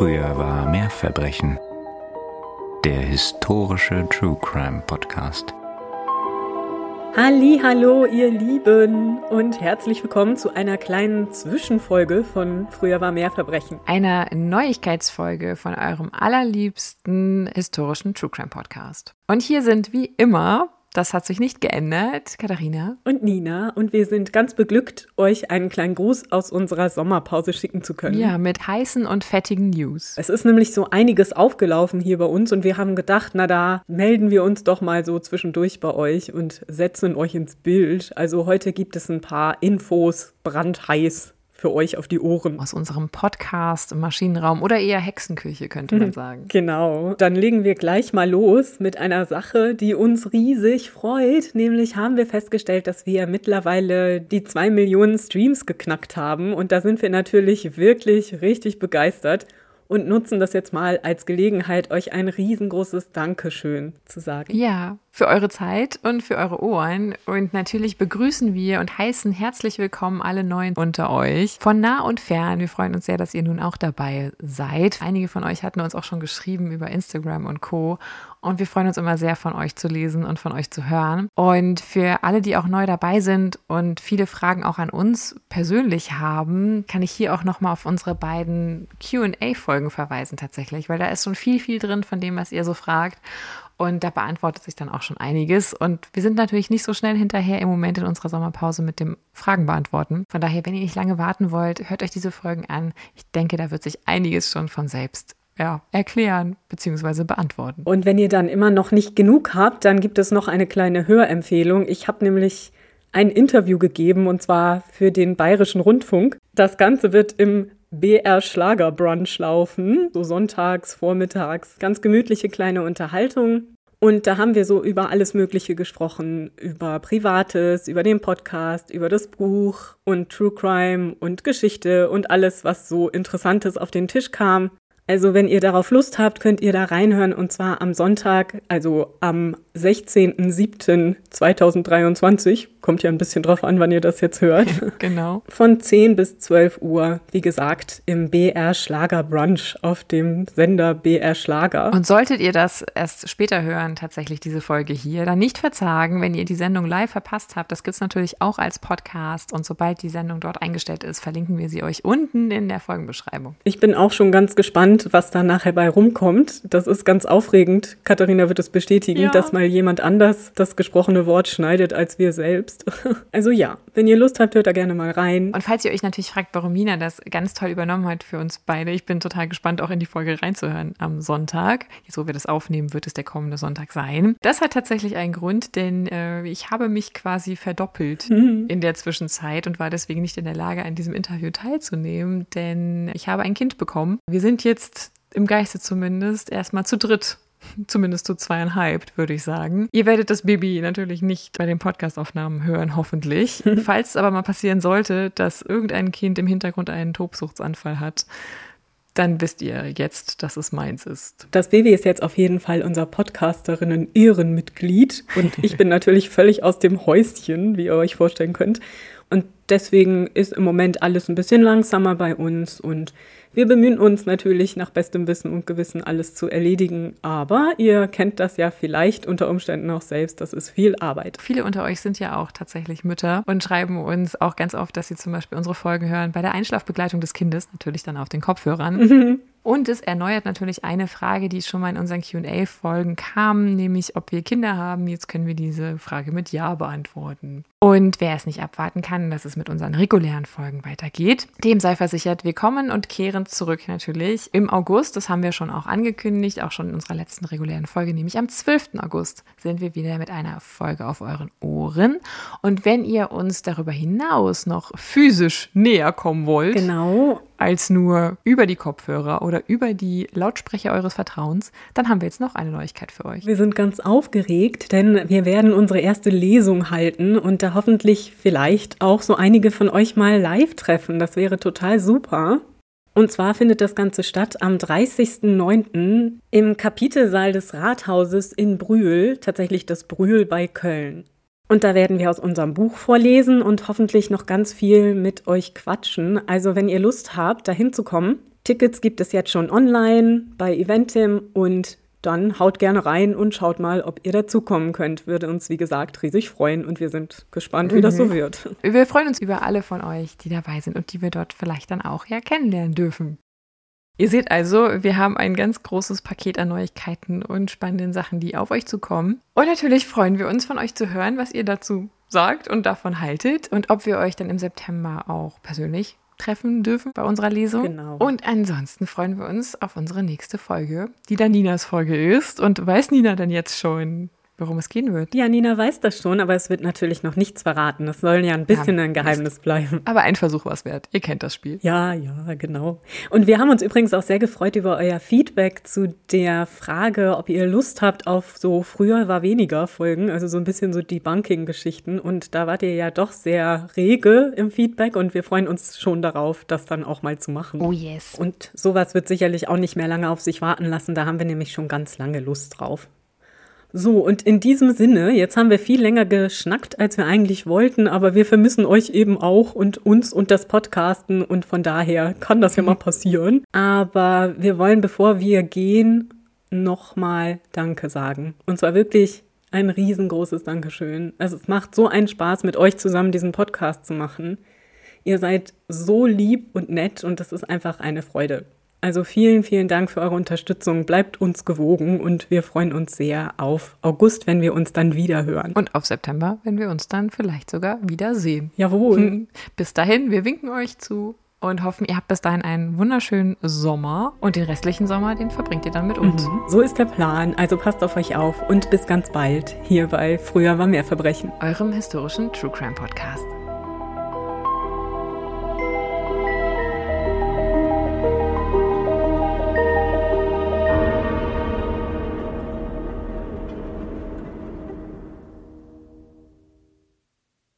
Früher war mehr Verbrechen. Der historische True Crime Podcast. Hallo, ihr Lieben und herzlich willkommen zu einer kleinen Zwischenfolge von Früher war mehr Verbrechen. Einer Neuigkeitsfolge von eurem allerliebsten historischen True Crime Podcast. Und hier sind wie immer das hat sich nicht geändert, Katharina. Und Nina. Und wir sind ganz beglückt, euch einen kleinen Gruß aus unserer Sommerpause schicken zu können. Ja, mit heißen und fettigen News. Es ist nämlich so einiges aufgelaufen hier bei uns und wir haben gedacht, na da melden wir uns doch mal so zwischendurch bei euch und setzen euch ins Bild. Also heute gibt es ein paar Infos brandheiß für euch auf die Ohren. Aus unserem Podcast im Maschinenraum oder eher Hexenküche, könnte man sagen. Genau. Dann legen wir gleich mal los mit einer Sache, die uns riesig freut. Nämlich haben wir festgestellt, dass wir mittlerweile die zwei Millionen Streams geknackt haben. Und da sind wir natürlich wirklich richtig begeistert und nutzen das jetzt mal als Gelegenheit, euch ein riesengroßes Dankeschön zu sagen. Ja, für eure Zeit und für eure Ohren. Und natürlich begrüßen wir und heißen herzlich willkommen alle Neuen unter euch. Von nah und fern. Wir freuen uns sehr, dass ihr nun auch dabei seid. Einige von euch hatten uns auch schon geschrieben über Instagram und Co. Und wir freuen uns immer sehr, von euch zu lesen und von euch zu hören. Und für alle, die auch neu dabei sind und viele Fragen auch an uns persönlich haben, kann ich hier auch nochmal auf unsere beiden QA-Folgen verweisen tatsächlich, weil da ist schon viel, viel drin von dem, was ihr so fragt. Und da beantwortet sich dann auch schon einiges. Und wir sind natürlich nicht so schnell hinterher im Moment in unserer Sommerpause mit dem Fragen beantworten. Von daher, wenn ihr nicht lange warten wollt, hört euch diese Folgen an. Ich denke, da wird sich einiges schon von selbst ja, erklären bzw. beantworten. Und wenn ihr dann immer noch nicht genug habt, dann gibt es noch eine kleine Hörempfehlung. Ich habe nämlich ein Interview gegeben und zwar für den Bayerischen Rundfunk. Das Ganze wird im BR Schlager Brunch laufen, so sonntags, vormittags, ganz gemütliche kleine Unterhaltung. Und da haben wir so über alles Mögliche gesprochen, über Privates, über den Podcast, über das Buch und True Crime und Geschichte und alles, was so Interessantes auf den Tisch kam. Also wenn ihr darauf Lust habt, könnt ihr da reinhören und zwar am Sonntag, also am 16.07.2023. Kommt ja ein bisschen drauf an, wann ihr das jetzt hört. genau. Von 10 bis 12 Uhr, wie gesagt, im BR Schlager Brunch auf dem Sender BR Schlager. Und solltet ihr das erst später hören, tatsächlich diese Folge hier, dann nicht verzagen, wenn ihr die Sendung live verpasst habt. Das gibt es natürlich auch als Podcast und sobald die Sendung dort eingestellt ist, verlinken wir sie euch unten in der Folgenbeschreibung. Ich bin auch schon ganz gespannt, was da nachher bei rumkommt. Das ist ganz aufregend. Katharina wird es bestätigen, ja. dass mal jemand anders das gesprochene Wort schneidet als wir selbst. Also ja, wenn ihr Lust habt, hört da gerne mal rein. Und falls ihr euch natürlich fragt, warum Mina das ganz toll übernommen hat für uns beide, ich bin total gespannt, auch in die Folge reinzuhören am Sonntag. Jetzt, wo wir das aufnehmen, wird es der kommende Sonntag sein. Das hat tatsächlich einen Grund, denn äh, ich habe mich quasi verdoppelt mhm. in der Zwischenzeit und war deswegen nicht in der Lage, an diesem Interview teilzunehmen, denn ich habe ein Kind bekommen. Wir sind jetzt im Geiste zumindest erstmal zu dritt Zumindest zu zweieinhalb, würde ich sagen. Ihr werdet das Baby natürlich nicht bei den Podcastaufnahmen hören, hoffentlich. Falls es aber mal passieren sollte, dass irgendein Kind im Hintergrund einen Tobsuchtsanfall hat, dann wisst ihr jetzt, dass es meins ist. Das Baby ist jetzt auf jeden Fall unser Podcasterinnen-Ehrenmitglied und ich bin natürlich völlig aus dem Häuschen, wie ihr euch vorstellen könnt. Und deswegen ist im Moment alles ein bisschen langsamer bei uns und wir bemühen uns natürlich nach bestem Wissen und Gewissen alles zu erledigen, aber ihr kennt das ja vielleicht unter Umständen auch selbst, das ist viel Arbeit. Viele unter euch sind ja auch tatsächlich Mütter und schreiben uns auch ganz oft, dass sie zum Beispiel unsere Folgen hören bei der Einschlafbegleitung des Kindes, natürlich dann auf den Kopfhörern. Und es erneuert natürlich eine Frage, die schon mal in unseren QA-Folgen kam, nämlich ob wir Kinder haben. Jetzt können wir diese Frage mit Ja beantworten. Und wer es nicht abwarten kann, dass es mit unseren regulären Folgen weitergeht, dem sei versichert, wir kommen und kehren zurück natürlich im August. Das haben wir schon auch angekündigt, auch schon in unserer letzten regulären Folge, nämlich am 12. August sind wir wieder mit einer Folge auf euren Ohren. Und wenn ihr uns darüber hinaus noch physisch näher kommen wollt, genau als nur über die Kopfhörer oder über die Lautsprecher eures Vertrauens, dann haben wir jetzt noch eine Neuigkeit für euch. Wir sind ganz aufgeregt, denn wir werden unsere erste Lesung halten und da hoffentlich vielleicht auch so einige von euch mal live treffen. Das wäre total super. Und zwar findet das Ganze statt am 30.09. im Kapitelsaal des Rathauses in Brühl, tatsächlich das Brühl bei Köln. Und da werden wir aus unserem Buch vorlesen und hoffentlich noch ganz viel mit euch quatschen. Also wenn ihr Lust habt, dahin zu kommen, Tickets gibt es jetzt schon online bei Eventim und dann haut gerne rein und schaut mal, ob ihr dazukommen könnt. Würde uns, wie gesagt, riesig freuen und wir sind gespannt, wie mhm. das so wird. Wir freuen uns über alle von euch, die dabei sind und die wir dort vielleicht dann auch ja kennenlernen dürfen. Ihr seht also, wir haben ein ganz großes Paket an Neuigkeiten und spannenden Sachen, die auf euch zukommen. Und natürlich freuen wir uns von euch zu hören, was ihr dazu sagt und davon haltet und ob wir euch dann im September auch persönlich treffen dürfen bei unserer Lesung. Genau. Und ansonsten freuen wir uns auf unsere nächste Folge, die dann Ninas Folge ist. Und weiß Nina denn jetzt schon, worum es gehen wird. Ja, Nina weiß das schon, aber es wird natürlich noch nichts verraten. Es soll ja ein bisschen ja, ein Geheimnis bleiben. Aber ein Versuch war es wert. Ihr kennt das Spiel. Ja, ja, genau. Und wir haben uns übrigens auch sehr gefreut über euer Feedback zu der Frage, ob ihr Lust habt auf so früher war weniger Folgen, also so ein bisschen so Debunking-Geschichten. Und da wart ihr ja doch sehr rege im Feedback und wir freuen uns schon darauf, das dann auch mal zu machen. Oh yes. Und sowas wird sicherlich auch nicht mehr lange auf sich warten lassen. Da haben wir nämlich schon ganz lange Lust drauf. So, und in diesem Sinne, jetzt haben wir viel länger geschnackt, als wir eigentlich wollten, aber wir vermissen euch eben auch und uns und das Podcasten und von daher kann das ja mal passieren. Aber wir wollen, bevor wir gehen, nochmal Danke sagen. Und zwar wirklich ein riesengroßes Dankeschön. Also es macht so einen Spaß, mit euch zusammen diesen Podcast zu machen. Ihr seid so lieb und nett und das ist einfach eine Freude. Also vielen, vielen Dank für eure Unterstützung. Bleibt uns gewogen und wir freuen uns sehr auf August, wenn wir uns dann wieder hören. Und auf September, wenn wir uns dann vielleicht sogar wiedersehen. Jawohl. Bis dahin, wir winken euch zu und hoffen, ihr habt bis dahin einen wunderschönen Sommer und den restlichen Sommer, den verbringt ihr dann mit uns. Mhm. So ist der Plan. Also passt auf euch auf und bis ganz bald hier bei Früher war mehr Verbrechen. Eurem historischen True Crime Podcast.